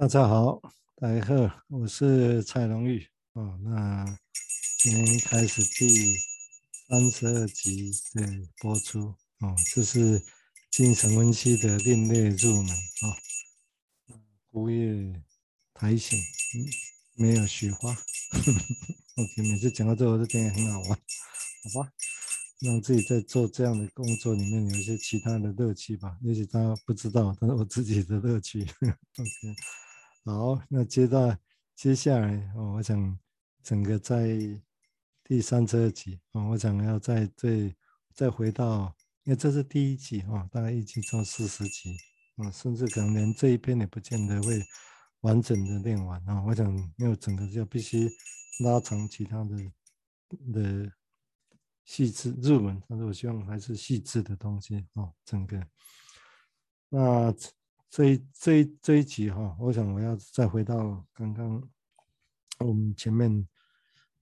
大家好，大家好，我是蔡荣玉哦。那今天开始第三十二集的播出哦，这是精神分析的另类入门哦。枯叶苔藓，没有雪花。OK，每次讲到这，我都觉得很好玩，好吧？让自己在做这样的工作里面有一些其他的乐趣吧。也许大家不知道，但是我自己的乐趣。OK。好，那接到接下来哦，我想整个在第三十二集哦，我想要在这再回到，因为这是第一集哦，大概一集做四十集啊，甚至可能连这一篇也不见得会完整的练完啊。我想，因为整个就必须拉长其他的的细致入门，但是我希望还是细致的东西哦，整个那。这一这一这一集哈，我想我要再回到刚刚我们前面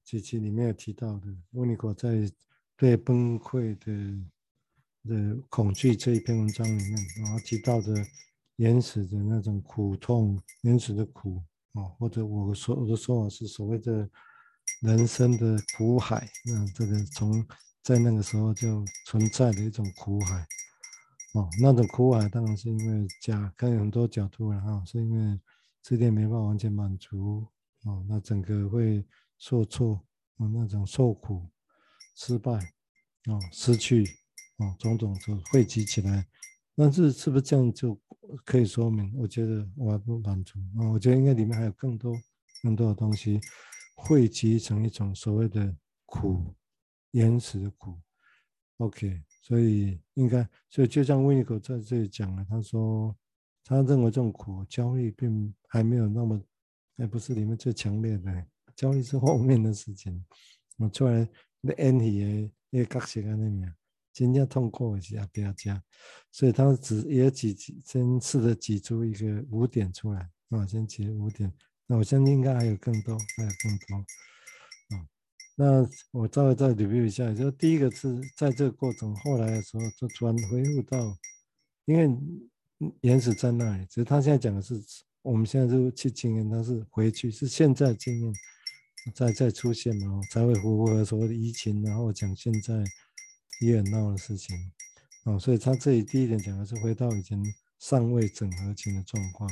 几集里面有提到的，温尼可在对崩溃的的恐惧这一篇文章里面，然后提到的原始的那种苦痛，原始的苦啊，或者我说我的说法是所谓的人生的苦海，那这个从在那个时候就存在的一种苦海。哦，那种苦海当然是因为假，看很多角度了哈，是因为这点没办法完全满足哦，那整个会受挫哦，那种受苦、失败哦、失去哦，种种就汇集起来，但是是不是这样就可以说明？我觉得我还不满足啊，我觉得应该里面还有更多更多的东西汇集成一种所谓的苦，原始的苦。OK。所以应该，所以就像温尼可在这里讲了，他说他认为这种苦焦虑并还没有那么，还不是里面最强烈的，焦虑是后面的事情。我出来那 N 体的那个角色啊，那面真正痛苦的是阿彪家，所以他只也挤先试着挤出一个五点出来啊，先挤五点，那我相信应该还有更多，还有更多。那我再再 review 一下，就第一个是在这个过程，后来的时候就突然恢复到，因为原始在那里，只是他现在讲的是，我们现在就去经验，他是回去，是现在经验再再出现嘛，才会符合所谓的疫情，然后讲现在也很闹的事情，哦，所以他这里第一点讲的是回到以前尚未整合前的状况，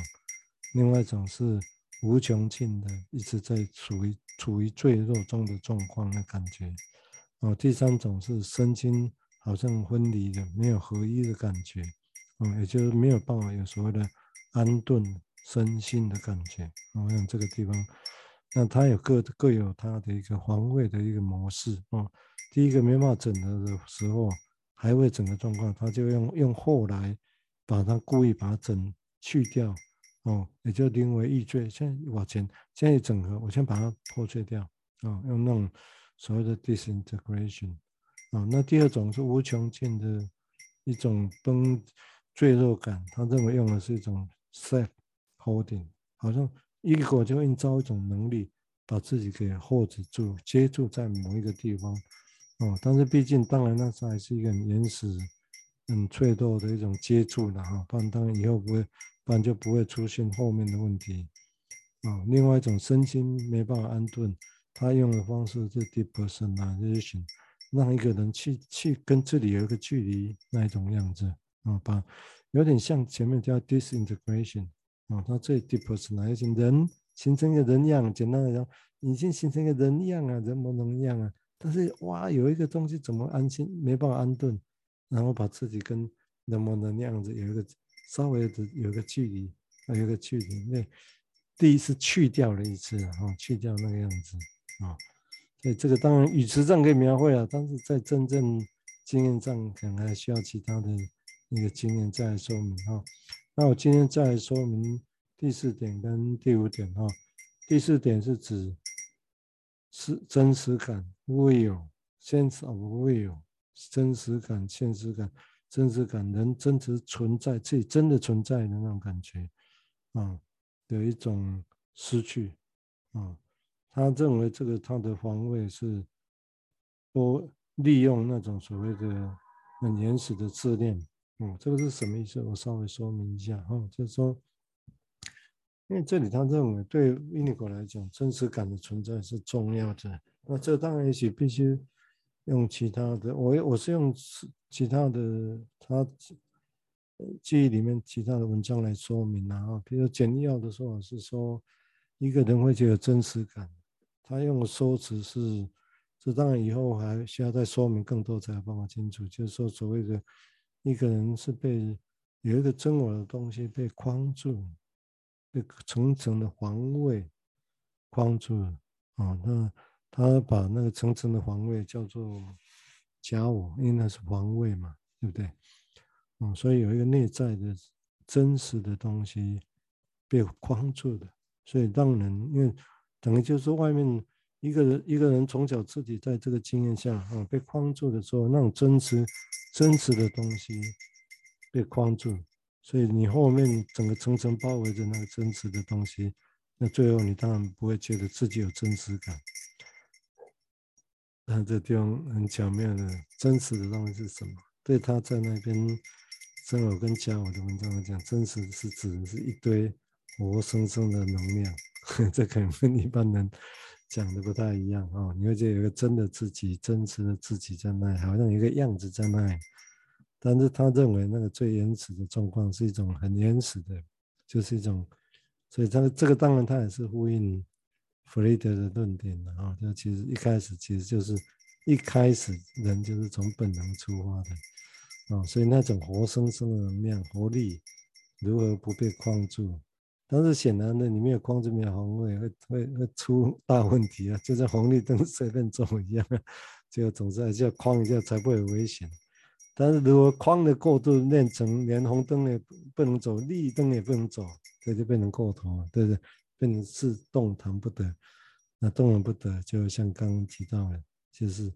另外一种是。无穷尽的，一直在处于处于坠落中的状况的感觉。哦，第三种是身心好像分离的，没有合一的感觉。哦，也就是没有办法有所谓的安顿身心的感觉。哦，像这个地方，那它有各各有它的一个防卫的一个模式。哦，第一个没办法整合的时候，还未整个状况，他就用用后来把它故意把它整去掉。哦，也就临危易坠，现在往前，现在整合，我先把它破碎掉，啊、用那种所谓的 disintegration，啊、那第二种是无穷尽的一种崩坠落感，他认为用的是一种 self holding，好像一个就营造一种能力，把自己给 hold 住，接住在某一个地方，哦，但是毕竟当然那是还是一个原始、很脆弱的一种接触的哈，不然当然以后不会。不然就不会出现后面的问题啊。另外一种身心没办法安顿，他用的方式是 depersonalization，让一个人去去跟这里有一个距离那一种样子啊，把有点像前面叫 disintegration 啊，他这 depersonalization 人形成一个人样，简单来讲，已经形成一个人样啊，人模人样啊，但是哇，有一个东西怎么安心没办法安顿，然后把自己跟人模人样子有一个。稍微的有一个距离，啊有一个距离。那第一次去掉了一次，哈，去掉那个样子，啊，所以这个当然语词上可以描绘啊，但是在真正经验上可能还需要其他的那个经验再来说明，哈。那我今天再来说明第四点跟第五点，哈。第四点是指是真实感，real，sense of real，真实感、现实感。真实感，人真实存在，自己真的存在的那种感觉，啊，有一种失去，啊，他认为这个他的防卫是多利用那种所谓的很原始的自恋，嗯，这个是什么意思？我稍微说明一下，哈，就是说因为这里他认为对英国来讲，真实感的存在是重要的。那这当然也许必须用其他的，我我是用其他的他记忆里面其他的文章来说明啊，比如简要的说法是说，一个人会觉得真实感，他用的说辞是，这当然以后还需要再说明更多才有办法清楚，就是说所谓的一个人是被有一个真我的东西被框住。被层层的防卫框住了啊，那他把那个层层的防卫叫做假我，因为那是防卫嘛，对不对？嗯，所以有一个内在的真实的东西被框住的，所以让人因为等于就是外面一个人一个人从小自己在这个经验下啊被框住的时候，那种真实真实的东西被框住。所以你后面整个层层包围着那个真实的东西，那最后你当然不会觉得自己有真实感。那这地方很巧妙的，真实的东西是什么？对他在那边真我跟假我的文章来讲，真实是指的是一堆活生生的能量。这可能跟一般人讲的不太一样啊、哦。你会觉得有个真的自己、真实的自己在那里，好像一个样子在那里。但是他认为那个最原始的状况是一种很原始的，就是一种，所以他这个当然他也是呼应弗雷德的论点啊，就其实一开始其实就是一开始人就是从本能出发的啊，所以那种活生生的能量活力如何不被框住？但是显然的，你没有框住，没有红，会会会出 大问题啊，就像红绿灯随便走一样，就总是还是要框一下才不会有危险。但是如果框的过度练成，连红灯也不能走，绿灯也不能走，这就变成过头了，对不对？变成是动弹不得。那动弹不得，就像刚刚提到的，就是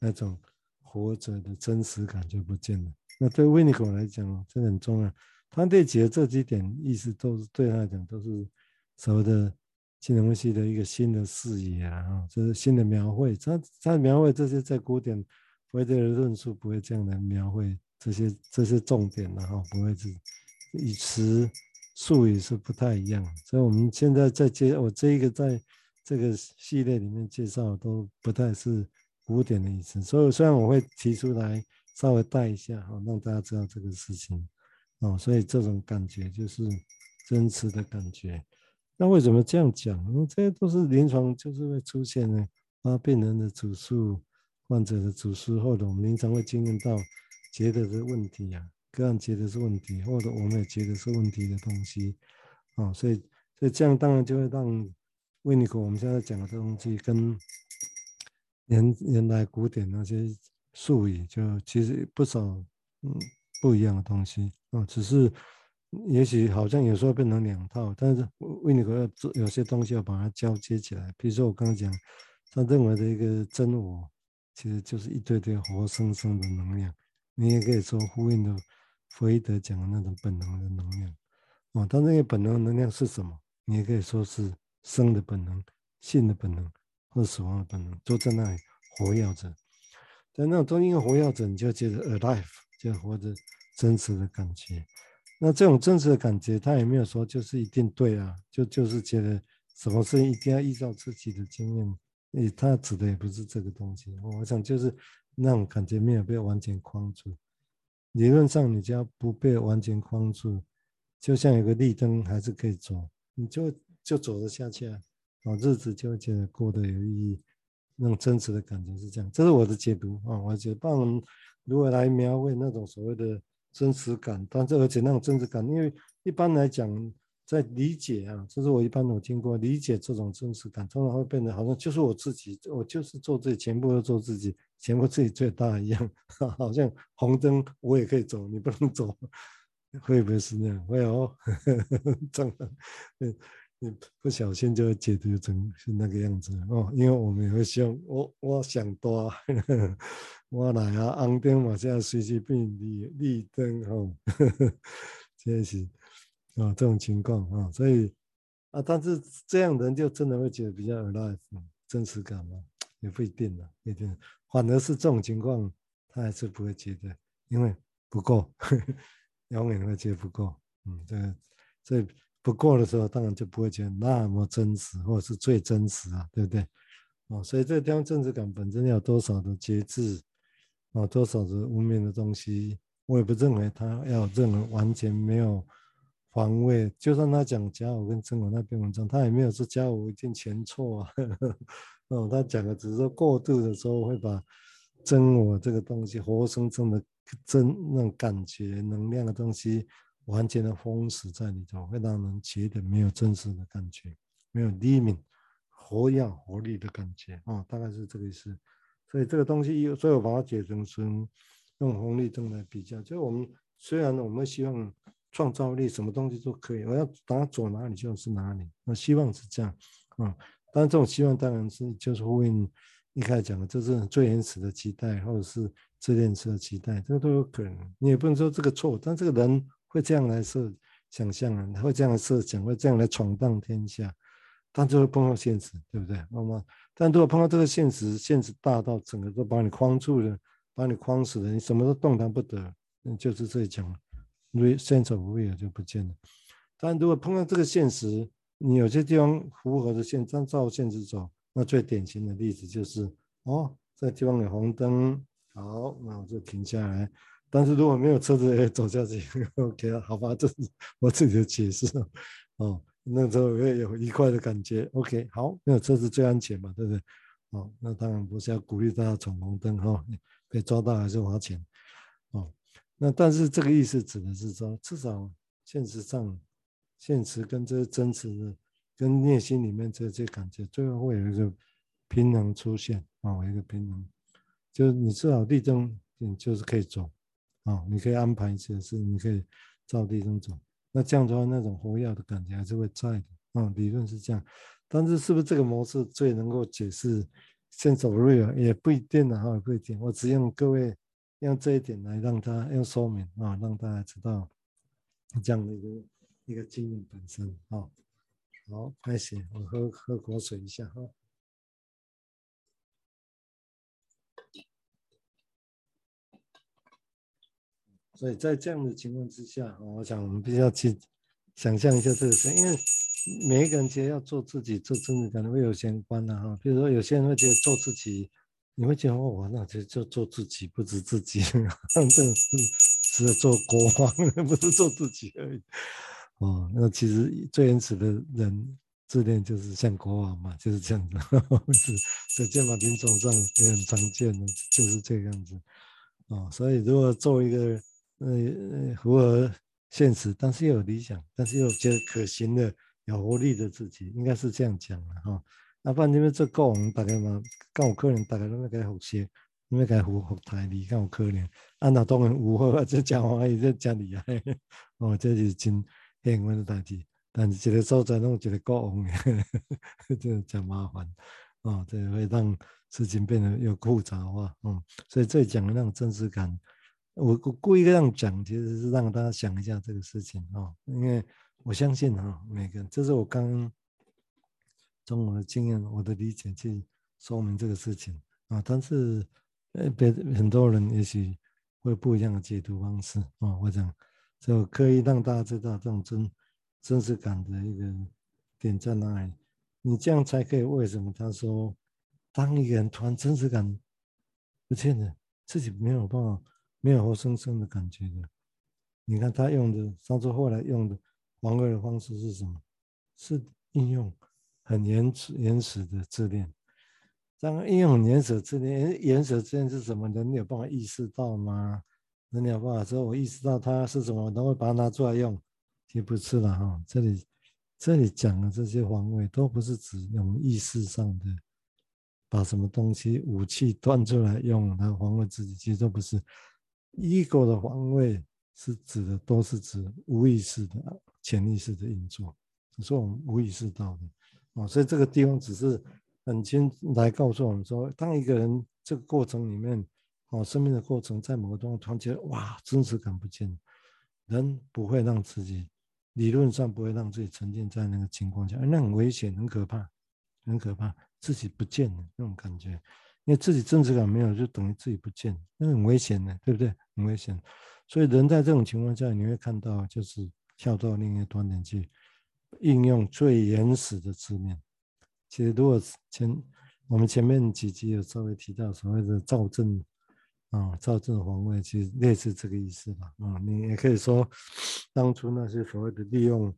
那种活着的真实感就不见了。那对维尼口来讲，这很重要。他对解的这几点意思，都是对他来讲，都是所谓的金融系的一个新的视野啊，这、就是新的描绘。他他描绘这些在古典。弗雷德的论述不会这样来描绘这些这些重点的哈，不会是以词术语是不太一样。所以我们现在在介我这一个在这个系列里面介绍都不太是古典的意思。所以虽然我会提出来稍微带一下哈，让大家知道这个事情哦。所以这种感觉就是真实的感觉。那为什么这样讲？因为这些都是临床就是会出现的啊，病人的主诉。患者的主诉，或者我们临床会经验到觉得的问题呀、啊，个案觉得是问题，或者我们也觉得是问题的东西，啊、哦，所以所以这样当然就会让维尼口我们现在讲的东西跟原原来古典那些术语就其实不少嗯不一样的东西啊、哦，只是也许好像有时候变成两套，但是维尼口要做有些东西要把它交接起来，比如说我刚刚讲他认为的一个真我。其实就是一堆堆活生生的能量，你也可以说呼应的弗洛伊德讲的那种本能的能量，哦，但那个本能能量是什么？你也可以说是生的本能、性的本能或死亡的本能，都在那里活跃着。在那种中间活跃着，你就觉得 alive，就活着真实的感觉。那这种真实的感觉，他也没有说就是一定对啊，就就是觉得什么事一定要依照自己的经验。诶，他指的也不是这个东西，我想就是那种感觉没有被完全框住。理论上，你只要不被完全框住，就像有个绿灯还是可以走，你就就走得下去啊，哦，日子就会觉得过得有意义。那种真实的感觉是这样，这是我的解读啊。我觉得，帮我们如何来描绘那种所谓的真实感，但是而且那种真实感，因为一般来讲。在理解啊，这是我一般有听过理解这种真实感，通常会变得好像就是我自己，我就是做自己，全部都做自己，全部自己最大一样，好像红灯我也可以走，你不能走，会不会是那样？会哦，真的，你不小心就会解读成是那个样子哦，因为我们也会希望我我想多，我来啊，红灯嘛，现在随时变绿绿灯哦，这是。啊，这种情况啊，所以啊，但是这样人就真的会觉得比较 alive，真实感嘛？也不一定了，一定。反而是这种情况，他还是不会觉得，因为不够，呵 呵永远会觉得不够。嗯，这个，所以不过的时候，当然就不会觉得那么真实，或者是最真实啊，对不对？哦，所以这个地方真实感本身要有多少的节制，啊，多少的无名的东西，我也不认为他要认为完全没有防卫。就算他讲假我跟真我那篇文章，他也没有说假我一定全错啊。哦，他讲的只是说过度的时候会把真我这个东西活生生的真那种感觉能量的东西。完全的封死在里头，会让人觉得没有真实的感觉，没有灵敏、活跃、活力的感觉啊、大概是这个意思。所以这个东西，所以我把它解成用红绿灯来比较。就我们虽然我们希望创造力，什么东西都可以，我要把它走哪里就是哪里。我希望是这样啊、哦，但这种希望当然是就是呼应一开始讲的，这是最原始的期待，或者是自恋式的期待，这个都有可能。你也不能说这个错，但这个人。会这样来设想象啊，会这样设想，会这样来闯荡天下，但就会碰到现实，对不对？那么，但如果碰到这个现实，现实大到整个都把你框住了，把你框死了，你什么都动弹不得，那就是这里讲，sense of real 就不见了。但如果碰到这个现实，你有些地方符合的现，照照现实走，那最典型的例子就是，哦，这个地方有红灯，好，那我就停下来。但是如果没有车子，哎，走下去，OK，好吧，这是我自己的解释哦。那时候也有愉快的感觉，OK，好，没有车子最安全嘛，对不对？哦，那当然不是要鼓励大家闯红灯哈、哦，被抓到还是花钱哦。那但是这个意思指的是说，至少现实上，现实跟这真实的，跟内心里面这些感觉，最后会有一个平衡出现啊、哦，一个平衡，就是你至少立正，你就是可以走。啊、你可以安排一些事，你可以照地中走。那这样的话，那种活跃的感觉还是会在的。啊、理论是这样，但是是不是这个模式最能够解释 sense of real 也不一定的哈，不一定。我只用各位用这一点来让他用说明啊、让大家知道这样的一个一个经验本身啊、好，开始，我喝喝口水一下哈。所以在这样的情况之下，我想我们必须要去想象一下这个事，因为每一个人其实要做自己，做真的可能会有相关的哈。比如说有些人会觉得做自己，你会觉得我，那就就做自己，不止自己，真的是是做国王，不是做自己而已。哦，那其实最原始的人自恋就是像国王嘛，就是这样子，是在剑法品种上也很常见的，就是这个样子。哦，所以如果做一个呃，符合现实，但是又有理想，但是又觉得可行的、有活力的自己，应该是这样讲的哈。那不然你们这个人大概嘛，更有可能大概都要该学习，因为该服服台语更有可能。啊，那当然有好，这讲话也是真厉害。哦，这是真幸运的代志。但是一个所在弄一个国王，这 真麻烦。哦，这会让事情变得又复杂化。嗯，所以这讲的那种真实感。我我故意这样讲，其实是让大家想一下这个事情、哦，因为我相信哈、每个人，这是我刚刚从我的经验、我的理解去说明这个事情啊、但是呃，别很多人也许会不一样的解读方式啊、我讲就可以让大家知道这种真真实感的一个点在哪里，你这样才可以。为什么他说，当一个人突然真实感不见了，自己没有办法。没有活生生的感觉的，你看他用的，上次后来用的防卫的方式是什么？是应用很原始原始的自恋。这样应用原始自恋，原始自恋是什么？人有办法意识到吗？人有办法说，我意识到它是什么，然后把它拿出来用？其实不是了哈。这里这里讲的这些防卫，都不是指我们意识上的，把什么东西武器端出来用来防卫自己，其实都不是。ego 的防卫是指的，都是指无意识的、潜意识的运作，是我们无意识到的哦。所以这个地方只是很清来告诉我们说，当一个人这个过程里面，哦，生命的过程，在某个地方突然觉得哇，真实感不见，人不会让自己理论上不会让自己沉浸在那个情况下，那很危险，很可怕，很可怕，自己不见了那种感觉。因为自己真实感没有，就等于自己不见，那很危险的，对不对？很危险。所以人在这种情况下，你会看到，就是跳到另一个端点去，应用最原始的字面。其实如果前我们前面几集有稍微提到所谓的躁症啊，躁症防卫，其实类似这个意思吧。啊，你也可以说，当初那些所谓的利用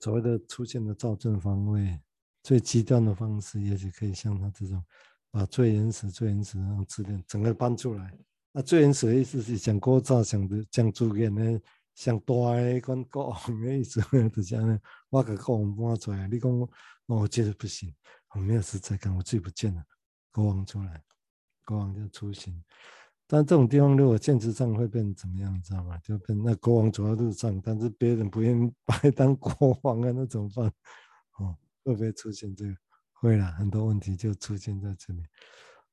所谓的出现的躁症防卫最极端的方式，也许可以像他这种，把最原始、最原始的那种字面整个搬出来。那最原始的意思是讲古早讲的讲主言的，像大的跟国王的意思，就这样。我给国王搬出来，你讲我觉得不行，我没有实在感，我最不见了。国王出来，国王就出行。但这种地方如果建筑上会变怎么样，你知道吗？就变那国王走在路上，但是别人不愿意把他当国王啊，那怎么办？哦，会不会出现这个？会啦，很多问题就出现在这里。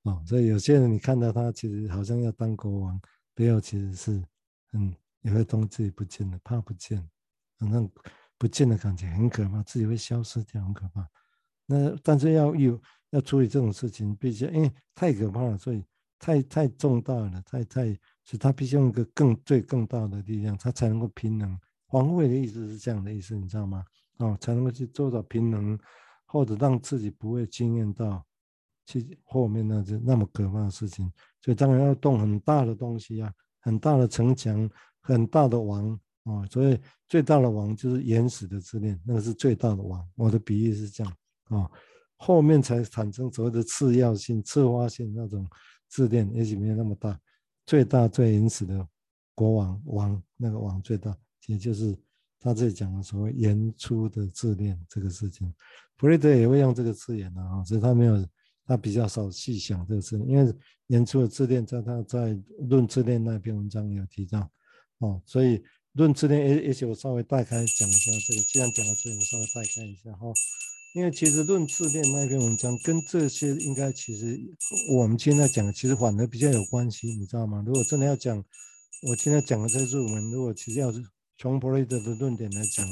哦，所以有些人你看到他其实好像要当国王，背后其实是嗯，也会当自己不见了，怕不见，反正不见的感觉很可怕，自己会消失掉，很可怕。那但是要有要处理这种事情，必须因为太可怕了，所以太太重大了，太太，所以他必须用一个更最更大的力量，他才能够平衡。皇位的意思是这样的意思，你知道吗？哦，才能够去做到平衡，或者让自己不会经验到。去后面那些那么可怕的事情，所以当然要动很大的东西啊，很大的城墙，很大的王啊、哦，所以最大的王就是原始的自恋，那个是最大的王。我的比喻是这样啊、哦，后面才产生所谓的次要性、次发性那种自恋，也许没有那么大。最大最原始的国王王那个王最大，也就是他这里讲的所谓原初的自恋这个事情。弗雷德也会用这个字眼的啊，所以他没有。他比较少细想这个事，因为原初的自恋在他在论自恋那篇文章有提到，哦，所以论自恋，也也许我稍微带开讲一下这个。既然讲到这里，我稍微带开一下哈，因为其实论自恋那篇文章跟这些应该其实我们现在讲的其实反而比较有关系，你知道吗？如果真的要讲，我现在讲的这个入门，如果其实要是从弗雷德的论点来讲，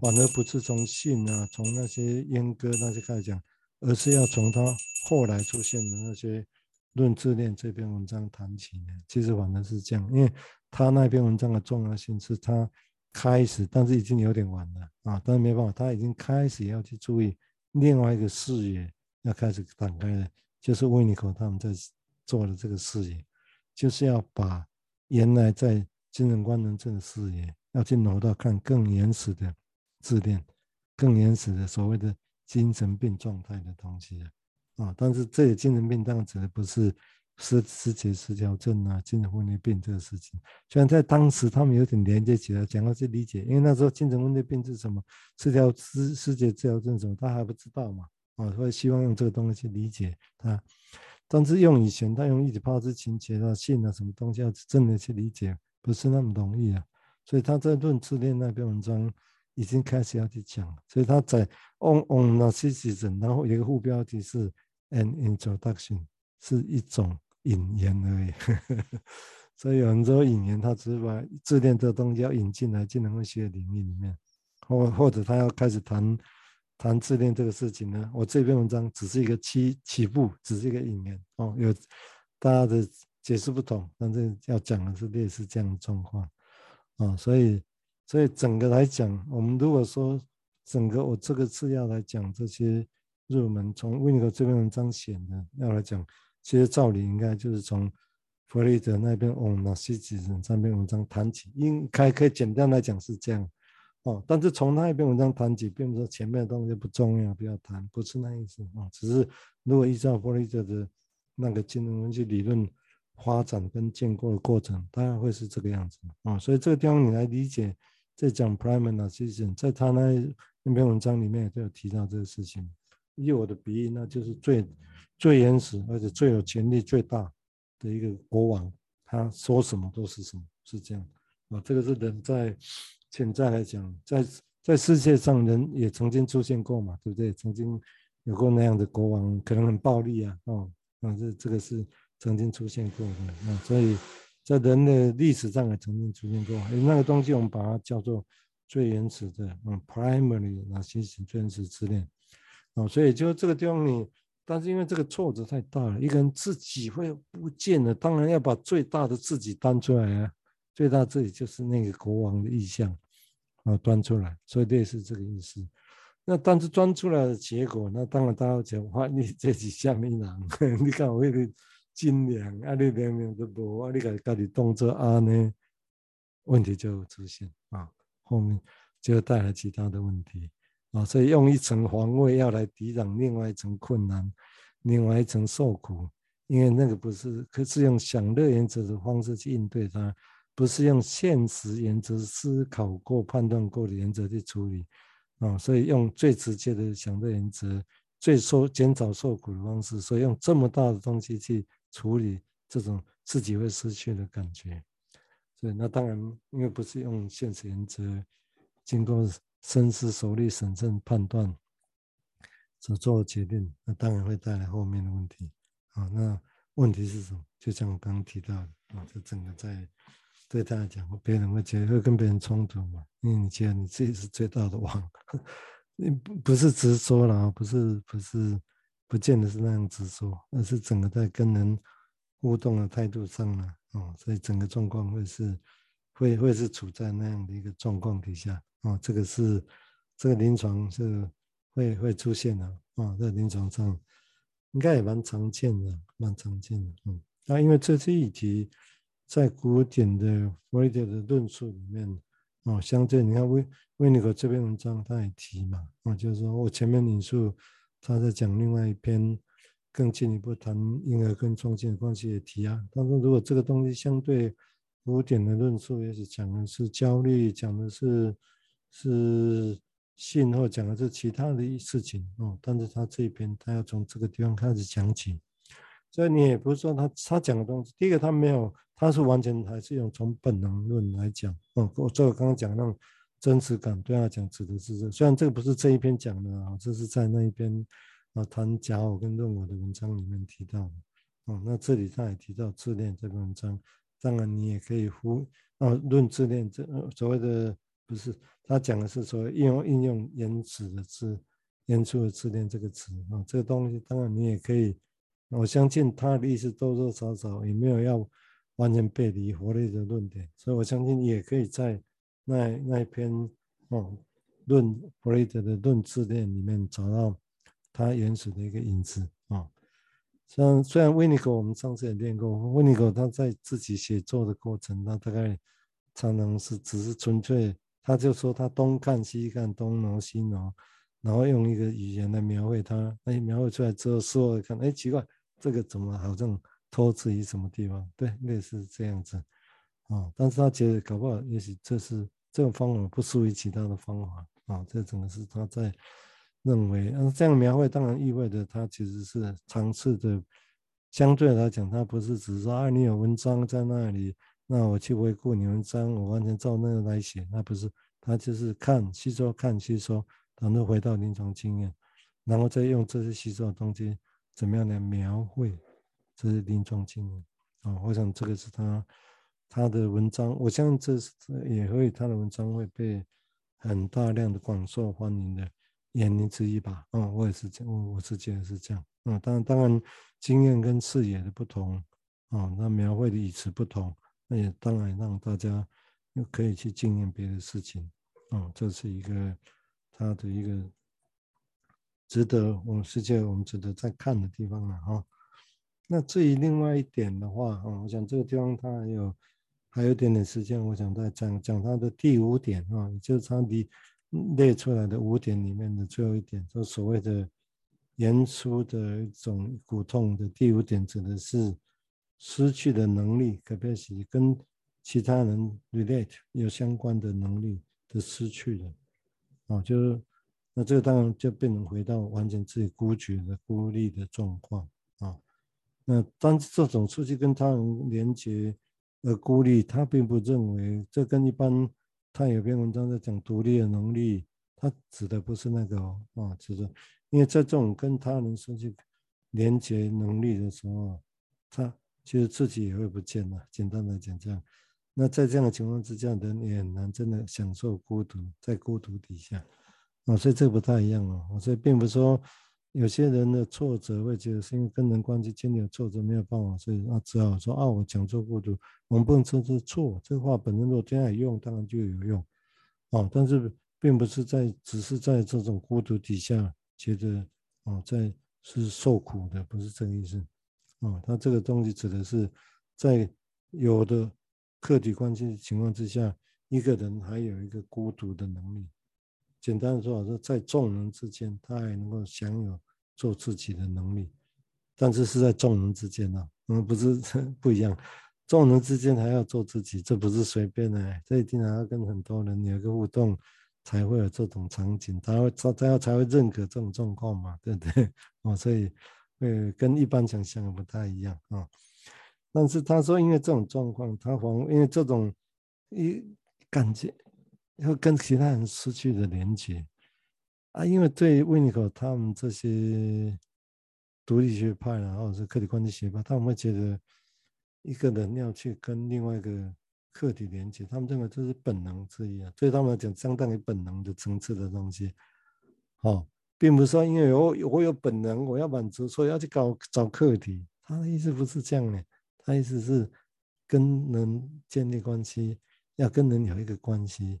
反而不是从性啊，从那些阉割那些开始讲。而是要从他后来出现的那些论自恋这篇文章谈起的，其实反正是这样，因为他那篇文章的重要性是他开始，但是已经有点晚了啊，但是没办法，他已经开始要去注意另外一个视野，要开始展开了，就是维尼口他们在做的这个视野，就是要把原来在精神官能症的视野，要去挪到看更原始的自恋，更原始的所谓的。精神病状态的东西啊，啊，但是这些精神病当然指的不是失思觉失调症啊、精神分裂病这个事情。虽然在当时他们有点连接起来，讲要去理解，因为那时候精神分裂病是什么，失调失失节失调症什么，他还不知道嘛，啊，所以希望用这个东西去理解他。但是用以前他用一体化之情节啊、信啊什么东西要真的去理解，不是那么容易啊。所以他在论自恋那篇文章。已经开始要去讲，所以他在 on on narcissism，然后有一个副标题是 an introduction，是一种引言而已。所以有人说引言，他只是把自恋这东西要引进来精神分析的领域里面，或或者他要开始谈谈自恋这个事情呢？我这篇文章只是一个起起步，只是一个引言哦，有大家的解释不同，但是要讲的是类似这样的状况啊，所以。所以整个来讲，我们如果说整个我这个次要来讲这些入门，从维尼口这篇文章写的要来讲，其实照理应该就是从弗雷德那边哦，那些几人三篇文章谈起，应该可以简单来讲是这样哦。但是从那一篇文章谈起，并不是说前面的东西不重要，不要谈，不是那意思啊。只是如果依照弗雷德的那个精神分析理论发展跟建构的过程，当然会是这个样子啊。所以这个地方你来理解。在讲 primal narcissism，在他那那篇文章里面也都有提到这个事情。以我的比喻，那就是最最原始而且最有权力最大的一个国王，他说什么都是什么，是这样啊。这个是人在潜在来讲，在在世界上人也曾经出现过嘛，对不对？曾经有过那样的国王，可能很暴力啊，哦，啊，这这个是曾经出现过的啊，所以。在人的历史上也曾经出现过，那个东西我们把它叫做最原始的，嗯，primary narcissism 最原始自恋，哦，所以就这个地方你，但是因为这个挫折太大了，一个人自己会不见了，当然要把最大的自己端出来啊，最大自己就是那个国王的意象，啊端出来，所以类似这个意思。那但是端出来的结果，那当然大家讲话，你这是什么人？你看我那个斤两，啊你明明都无，啊你家家己动作啊呢，问题就出现啊，后面就带来其他的问题啊，所以用一层防卫要来抵挡另外一层困难，另外一层受苦，因为那个不是，可是用享乐原则的方式去应对它，不是用现实原则思考过、判断过的原则去处理。啊，所以用最直接的享乐原则，最受减少受苦的方式，所以用这么大的东西去处理这种自己会失去的感觉。所以那当然，因为不是用现实原则，经过深思熟虑、审慎判断所做决定，那当然会带来后面的问题。啊，那问题是什么？就像我刚刚提到的，啊，这整个在。对他来讲，别人会觉得会跟别人冲突嘛？因为你觉得你自己是最大的王，你不不是直说了，不是不是，不见得是那样直说，而是整个在跟人互动的态度上呢，哦，所以整个状况会是会会是处在那样的一个状况底下，哦，这个是这个临床是会会出现的，啊，在临床上应该也蛮常见的，蛮常见的，嗯，那因为这些议题。在古典的弗洛伊德的论述里面，哦，相对你看威威尼格这篇文章他也提嘛，哦，就是说我前面引述他在讲另外一篇更进一步谈婴儿跟创新的关系也提啊。他说如果这个东西相对古典的论述，也是讲的是焦虑，讲的是是性或讲的是其他的事情哦，但是他这一篇他要从这个地方开始讲起。所以你也不是说他他讲的东西，第一个他没有，他是完全还是用从本能论来讲。哦，我这个刚刚讲那种真实感，对他讲指的是这。虽然这个不是这一篇讲的啊，这是在那一篇啊谈假我跟认我的文章里面提到的。哦，那这里他也提到自恋这篇文章，当然你也可以呼啊论自恋这所谓的不是他讲的是说应用应用原始的字，原初的自恋这个词啊，这个东西当然你也可以。我相信他的意思多多少少也没有要完全背离弗洛伊德的论点，所以我相信也可以在那那一篇哦论弗雷德的论自恋里面找到他原始的一个影子。像虽然维尼狗我们上次也练过，维尼狗他在自己写作的过程，他大概常常是只是纯粹，他就说他东看西看，东挪西挪，然后用一个语言来描绘他，那描绘出来之后，事后看，哎，奇怪。这个怎么好像托词于什么地方？对，类似这样子，啊、但是他觉得搞不好，也许这是这种方法不输于其他的方法，啊、这整个是他在认为，嗯，这样描绘当然意味着他其实是尝试的，相对来讲，他不是只是说啊，你有文章在那里，那我去回顾你文章，我完全照那个来写，那不是，他就是看吸收，看吸收，然后回到临床经验，然后再用这些吸收的东西。怎么样来描绘这些临床经验啊？我想这个是他他的文章，我相信这是也会他的文章会被很大量的广受欢迎的原因之一吧。啊，我也是这样，我我是觉得是这样。啊，当然当然经验跟视野的不同啊，那描绘的语词不同，那也当然让大家又可以去经验别的事情。啊，这是一个他的一个。值得我们世界，我们值得再看的地方了哈。那至于另外一点的话，啊，我想这个地方它还有还有点点时间，我想再讲讲它的第五点啊，就是它离列出来的五点里面的最后一点，就所谓的原初的一种苦痛的第五点，指的是失去的能力可别是跟其他人 relate 有相关的能力的失去的，啊，就是。那这个当然就变成回到完全自己孤绝的孤立的状况啊。那当这种出去跟他人连接而孤立，他并不认为这跟一般他有篇文章在讲独立的能力，他指的不是那个哦啊，就是因为在这种跟他人失去连接能力的时候，他其实自己也会不见了。简单来讲这样，那在这样的情况之下，人也很难真的享受孤独，在孤独底下。啊，所以这不太一样哦。所以并不是说有些人的挫折会觉得是因为跟人关系间有挫折没有办法，所以那只好说啊我讲错孤独，我们不能说是错。这话本身如果这样用，当然就有用哦，但是并不是在只是在这种孤独底下觉得哦，在是受苦的，不是这个意思。啊，他这个东西指的是在有的客体关系的情况之下，一个人还有一个孤独的能力。简单的说，说在众人之间，他还能够享有做自己的能力，但是是在众人之间呢，嗯，不是 不一样。众人之间还要做自己，这不是随便的，这一定还要跟很多人有一个互动，才会有这种场景，他会他他才会认可这种状况嘛，对不对？哦，所以呃，跟一般想象的不太一样啊。但是他说，因为这种状况，他反因为这种一感觉。要跟其他人失去的连接啊，因为对维尼口他们这些独立学派啊，或者是客体关系学派，他们会觉得一个人要去跟另外一个客体连接，他们认为这是本能之一啊，对他们来讲相当于本能的层次的东西。哦，并不是说因为我我有本能，我要满足，所以要去搞找客体。他的意思不是这样的，他意思是跟人建立关系，要跟人有一个关系。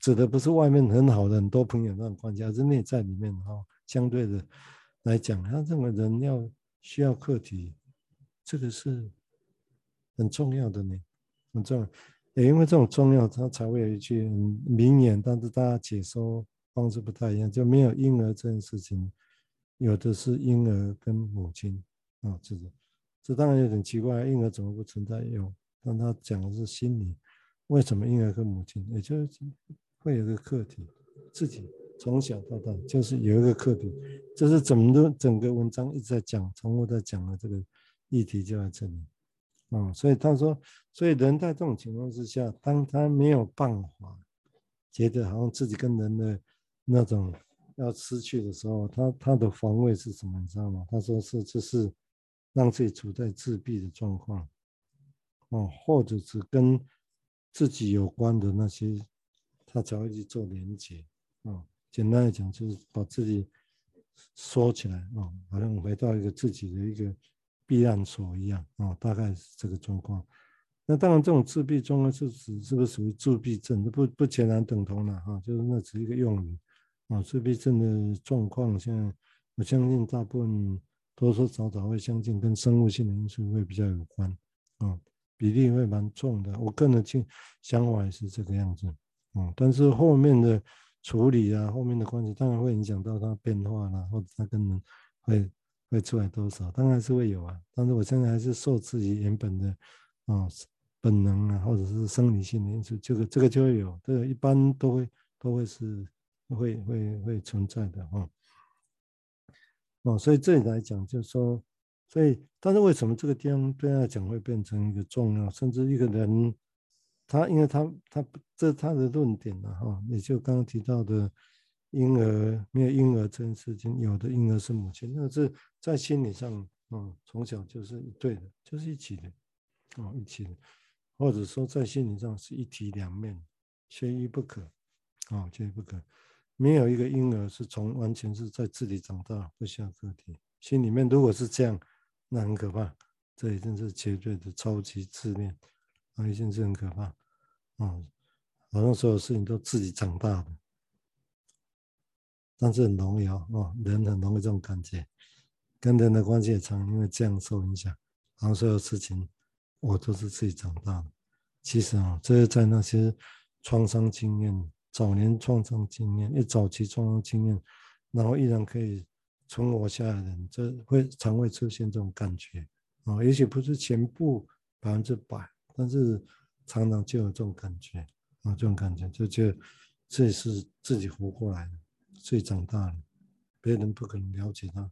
指的不是外面很好的很多朋友那种关系，而是内在里面哈，相对的来讲，他认为人要需要客体，这个是很重要的呢，很重要。也因为这种重要，他才会有一句名言，但是大家解说方式不太一样，就没有婴儿这件事情，有的是婴儿跟母亲啊，这个这当然有点奇怪，婴儿怎么不存在有？但他讲的是心理，为什么婴儿跟母亲，也就是。会有一个课题，自己从小到大就是有一个课题，就是整个整个文章一直在讲，重复在讲的这个议题就在这里啊、所以他说，所以人在这种情况之下，当他没有办法觉得好像自己跟人的那种要失去的时候，他他的防卫是什么？你知道吗？他说是就是让自己处在自闭的状况，哦、或者是跟自己有关的那些。他才会去做连接，啊，简单来讲就是把自己缩起来，啊，好像回到一个自己的一个避难所一样，啊，大概是这个状况。那当然，这种自闭状况是指是不是属于自闭症？不不全然等同了，哈，就是那只是一个用语，啊，自闭症的状况，现在我相信大部分多多少少会相信跟生物性的因素会比较有关，啊，比例会蛮重的。我个人的想法也是这个样子。嗯，但是后面的处理啊，后面的关系当然会影响到它变化啦，或者它跟人会会出来多少，当然是会有啊。但是我现在还是受自己原本的啊本能啊，或者是生理性的因素，这个这个就会有，这个一般都会都会是会会会存在的哈。哦，所以这里来讲就是说，所以但是为什么这个地方对他来讲会变成一个重要，甚至一个人？他因为他他这他的论点了哈，也就刚刚提到的婴儿没有婴儿这件事情，有的婴儿是母亲，那是在心理上啊，从小就是一对的，就是一起的哦，一起的，或者说在心理上是一体两面，缺一不可啊，缺一不可，没有一个婴儿是从完全是在自己长大，不需要个体，心里面如果是这样，那很可怕，这已经是绝对的超级自恋。啊，一件事很可怕，嗯，好像所有事情都自己长大的，但是很容易啊，哦，人很容易这种感觉，跟人的关系也常因为这样受影响，然后所有事情我都是自己长大的。其实啊，这是在那些创伤经验、早年创伤经验、一早期创伤经验，然后依然可以存活下来的人，这会常会出现这种感觉啊，也许不是全部百分之百。但是常常就有这种感觉啊，这种感觉就觉得自己是自己活过来的，自己长大了，别人不可能了解他，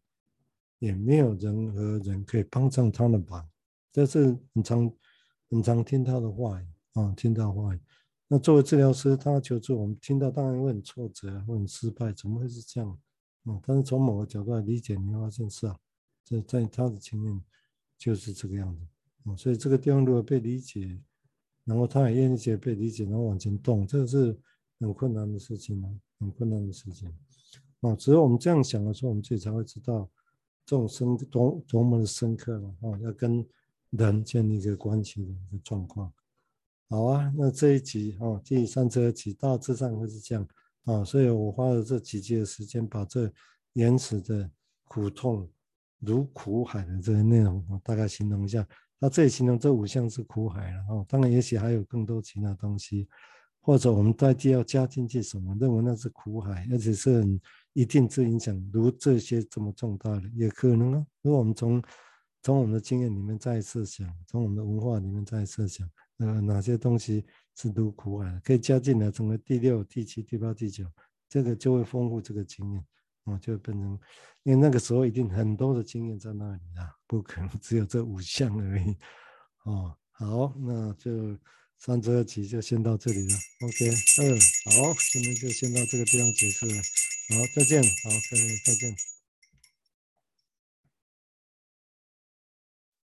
也没有人和人可以帮上他的忙。这是很常很常听他的话语啊，听到话语。那作为治疗师，他求助我们听到当然会很挫折，会很失败，怎么会是这样？啊，但是从某个角度来理解，你会发现是啊，这在他的前面就是这个样子。啊，所以这个地方如果被理解，然后他也愿意被理解，然后往前动，这是很困难的事情啊，很困难的事情。哦，只有我们这样想的时候，我们自己才会知道这种深多多么的深刻了。哦，要跟人建立一个关系的一个状况。好啊，那这一集哦，第三十二集大致上会是这样啊、所以我花了这几集的时间，把这原始的苦痛如苦海的这些内容，我大概形容一下。那这也形容这五项是苦海了哦，当然也许还有更多其他东西，或者我们代替要加进去什么，认为那是苦海，而且是很一定之影响，如这些这么重大的，也可能啊。如果我们从从我们的经验里面再设想，从我们的文化里面再设想。呃，哪些东西是如苦海，可以加进来，成为第六、第七、第八、第九，这个就会丰富这个经验，哦，就变成，因为那个时候一定很多的经验在那里啊，不可能只有这五项而已，哦，好，那就三十二集就先到这里了，OK，嗯，好，今天就先到这个地方结束了，好，再见，好，各位再见。